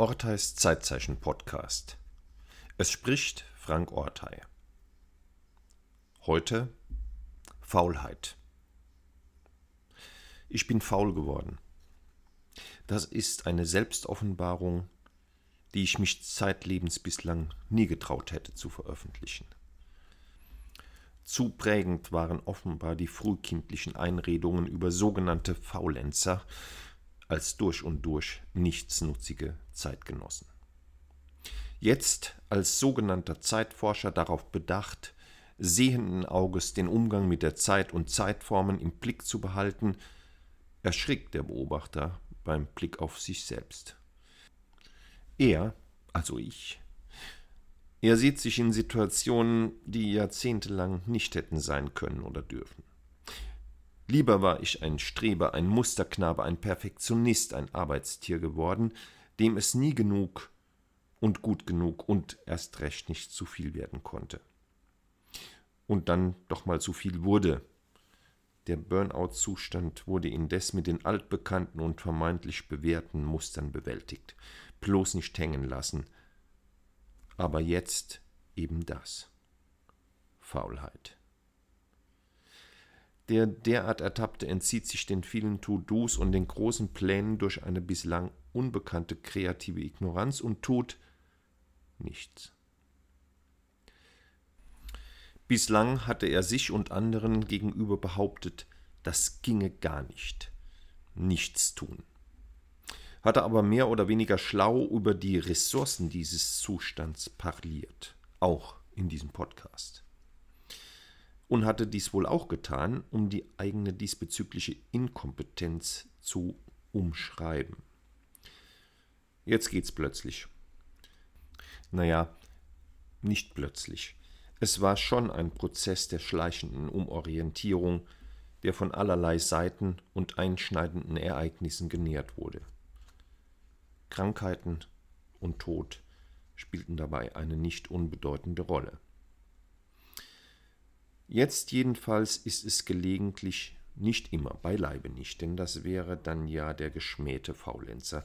Orteis Zeitzeichen Podcast. Es spricht Frank Ortei. Heute Faulheit. Ich bin faul geworden. Das ist eine Selbstoffenbarung, die ich mich zeitlebens bislang nie getraut hätte zu veröffentlichen. Zu prägend waren offenbar die frühkindlichen Einredungen über sogenannte Faulenzer als durch und durch nichtsnutzige Zeitgenossen. Jetzt als sogenannter Zeitforscher darauf bedacht, sehenden Auges den Umgang mit der Zeit und Zeitformen im Blick zu behalten, erschrickt der Beobachter beim Blick auf sich selbst. Er, also ich, er sieht sich in Situationen, die jahrzehntelang nicht hätten sein können oder dürfen. Lieber war ich ein Streber, ein Musterknabe, ein Perfektionist, ein Arbeitstier geworden, dem es nie genug und gut genug und erst recht nicht zu viel werden konnte. Und dann doch mal zu viel wurde. Der Burnout-Zustand wurde indes mit den altbekannten und vermeintlich bewährten Mustern bewältigt. Bloß nicht hängen lassen, aber jetzt eben das. Faulheit. Der derart Ertappte entzieht sich den vielen To-Dos und den großen Plänen durch eine bislang unbekannte kreative Ignoranz und tut nichts. Bislang hatte er sich und anderen gegenüber behauptet, das ginge gar nicht. Nichts tun hatte aber mehr oder weniger schlau über die Ressourcen dieses Zustands parliert, auch in diesem Podcast. Und hatte dies wohl auch getan, um die eigene diesbezügliche Inkompetenz zu umschreiben. Jetzt geht's plötzlich. Naja, nicht plötzlich. Es war schon ein Prozess der schleichenden Umorientierung, der von allerlei Seiten und einschneidenden Ereignissen genährt wurde. Krankheiten und Tod spielten dabei eine nicht unbedeutende Rolle. Jetzt jedenfalls ist es gelegentlich, nicht immer, beileibe nicht, denn das wäre dann ja der geschmähte Faulenzer.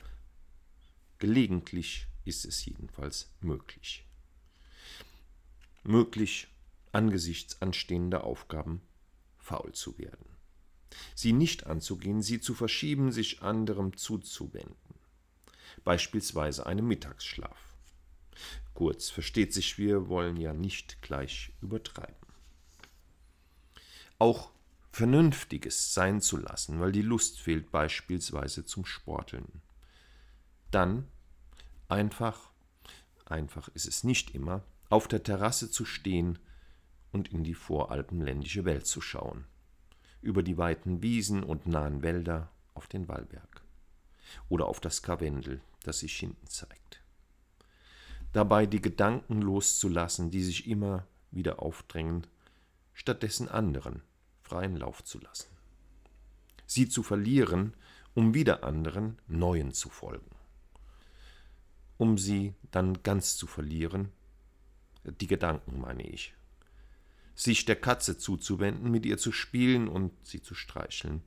Gelegentlich ist es jedenfalls möglich. Möglich, angesichts anstehender Aufgaben faul zu werden. Sie nicht anzugehen, sie zu verschieben, sich anderem zuzuwenden beispielsweise einem Mittagsschlaf. Kurz, versteht sich, wir wollen ja nicht gleich übertreiben. Auch Vernünftiges sein zu lassen, weil die Lust fehlt beispielsweise zum Sporteln. Dann einfach, einfach ist es nicht immer, auf der Terrasse zu stehen und in die voralpenländische Welt zu schauen, über die weiten Wiesen und nahen Wälder auf den Wallberg oder auf das Karwendel, das sich hinten zeigt. Dabei die Gedanken loszulassen, die sich immer wieder aufdrängen, stattdessen anderen freien Lauf zu lassen. Sie zu verlieren, um wieder anderen neuen zu folgen. Um sie dann ganz zu verlieren, die Gedanken meine ich. Sich der Katze zuzuwenden, mit ihr zu spielen und sie zu streicheln,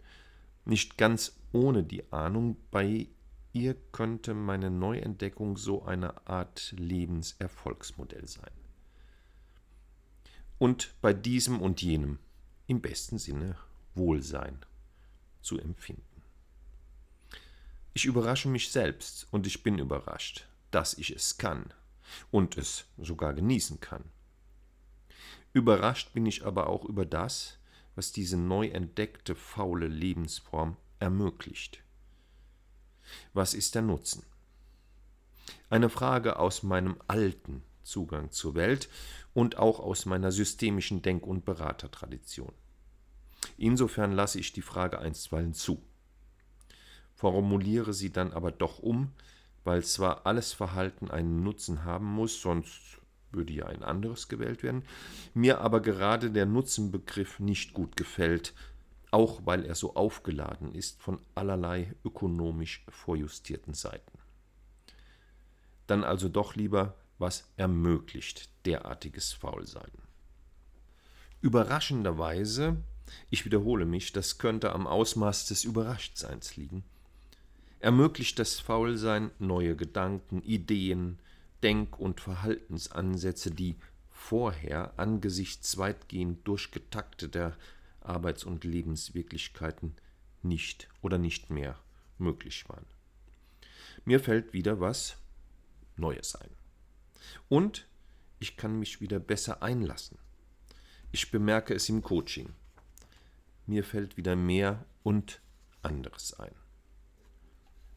nicht ganz ohne die Ahnung, bei ihr könnte meine Neuentdeckung so eine Art Lebenserfolgsmodell sein. Und bei diesem und jenem im besten Sinne Wohlsein zu empfinden. Ich überrasche mich selbst und ich bin überrascht, dass ich es kann und es sogar genießen kann. Überrascht bin ich aber auch über das, was diese neu entdeckte faule Lebensform ermöglicht. Was ist der Nutzen? Eine Frage aus meinem alten Zugang zur Welt und auch aus meiner systemischen Denk- und Beratertradition. Insofern lasse ich die Frage einstweilen zu, formuliere sie dann aber doch um, weil zwar alles Verhalten einen Nutzen haben muss, sonst würde ja ein anderes gewählt werden, mir aber gerade der Nutzenbegriff nicht gut gefällt, auch weil er so aufgeladen ist von allerlei ökonomisch vorjustierten Seiten. Dann also doch lieber, was ermöglicht derartiges Faulsein. Überraschenderweise, ich wiederhole mich, das könnte am Ausmaß des Überraschtseins liegen, ermöglicht das Faulsein neue Gedanken, Ideen, Denk- und Verhaltensansätze, die vorher angesichts weitgehend durchgetakteter Arbeits- und Lebenswirklichkeiten nicht oder nicht mehr möglich waren. Mir fällt wieder was Neues ein. Und ich kann mich wieder besser einlassen. Ich bemerke es im Coaching. Mir fällt wieder mehr und anderes ein.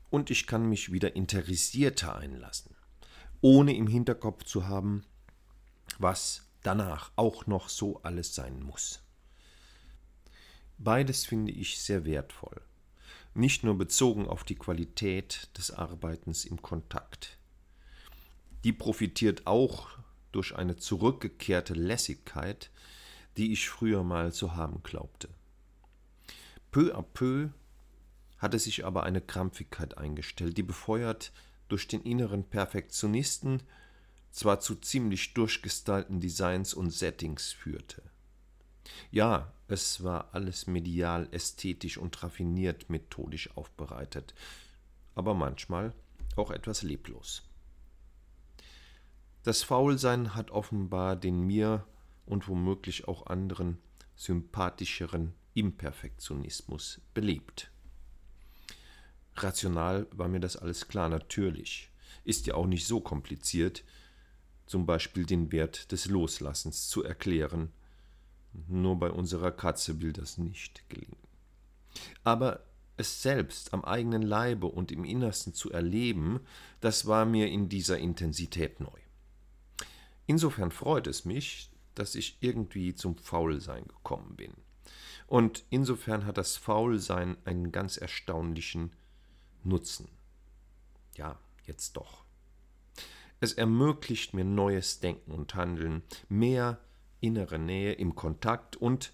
Und ich kann mich wieder interessierter einlassen, ohne im Hinterkopf zu haben, was danach auch noch so alles sein muss. Beides finde ich sehr wertvoll, nicht nur bezogen auf die Qualität des Arbeitens im Kontakt. Die profitiert auch durch eine zurückgekehrte Lässigkeit, die ich früher mal zu haben glaubte. Peu à peu hatte sich aber eine Krampfigkeit eingestellt, die befeuert durch den inneren Perfektionisten zwar zu ziemlich durchgestylten Designs und Settings führte. Ja, es war alles medial, ästhetisch und raffiniert methodisch aufbereitet, aber manchmal auch etwas leblos. Das Faulsein hat offenbar den mir und womöglich auch anderen sympathischeren Imperfektionismus belebt. Rational war mir das alles klar, natürlich. Ist ja auch nicht so kompliziert, zum Beispiel den Wert des Loslassens zu erklären. Nur bei unserer Katze will das nicht gelingen. Aber es selbst am eigenen Leibe und im Innersten zu erleben, das war mir in dieser Intensität neu. Insofern freut es mich, dass ich irgendwie zum Faulsein gekommen bin. Und insofern hat das Faulsein einen ganz erstaunlichen Nutzen. Ja, jetzt doch. Es ermöglicht mir neues Denken und Handeln, mehr innere Nähe im Kontakt und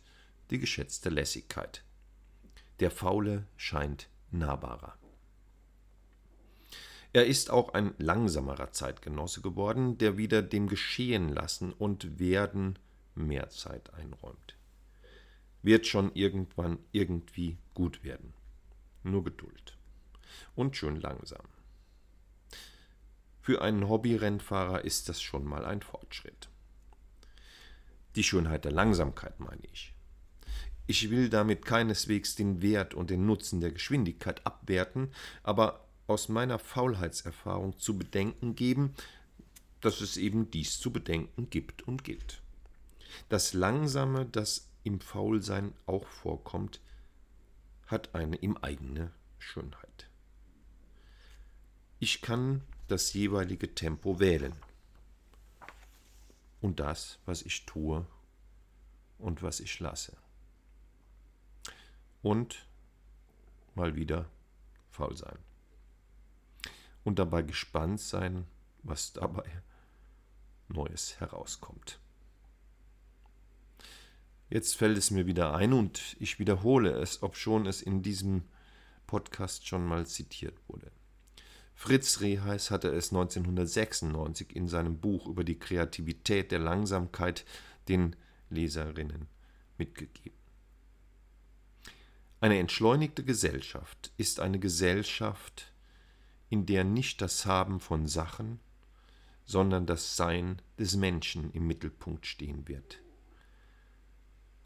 die geschätzte Lässigkeit. Der Faule scheint nahbarer. Er ist auch ein langsamerer Zeitgenosse geworden, der wieder dem Geschehen lassen und Werden mehr Zeit einräumt. Wird schon irgendwann irgendwie gut werden. Nur Geduld. Und schön langsam. Für einen Hobbyrennfahrer ist das schon mal ein Fortschritt. Die Schönheit der Langsamkeit meine ich. Ich will damit keineswegs den Wert und den Nutzen der Geschwindigkeit abwerten, aber aus meiner Faulheitserfahrung zu bedenken geben, dass es eben dies zu bedenken gibt und gilt. Das Langsame, das im Faulsein auch vorkommt, hat eine ihm eigene Schönheit. Ich kann das jeweilige Tempo wählen. Und das, was ich tue und was ich lasse. Und mal wieder faul sein und dabei gespannt sein, was dabei Neues herauskommt. Jetzt fällt es mir wieder ein und ich wiederhole es, obschon es in diesem Podcast schon mal zitiert wurde. Fritz Reheis hatte es 1996 in seinem Buch über die Kreativität der Langsamkeit den Leserinnen mitgegeben. Eine entschleunigte Gesellschaft ist eine Gesellschaft, in der nicht das Haben von Sachen, sondern das Sein des Menschen im Mittelpunkt stehen wird.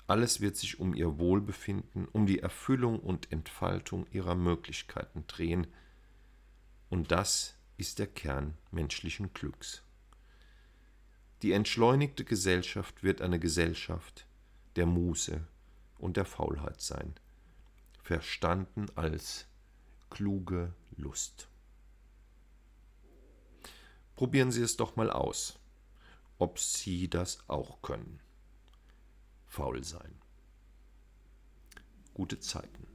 Alles wird sich um ihr Wohlbefinden, um die Erfüllung und Entfaltung ihrer Möglichkeiten drehen, und das ist der Kern menschlichen Glücks. Die entschleunigte Gesellschaft wird eine Gesellschaft der Muße und der Faulheit sein, verstanden als kluge Lust. Probieren Sie es doch mal aus, ob Sie das auch können. Faul sein. Gute Zeiten.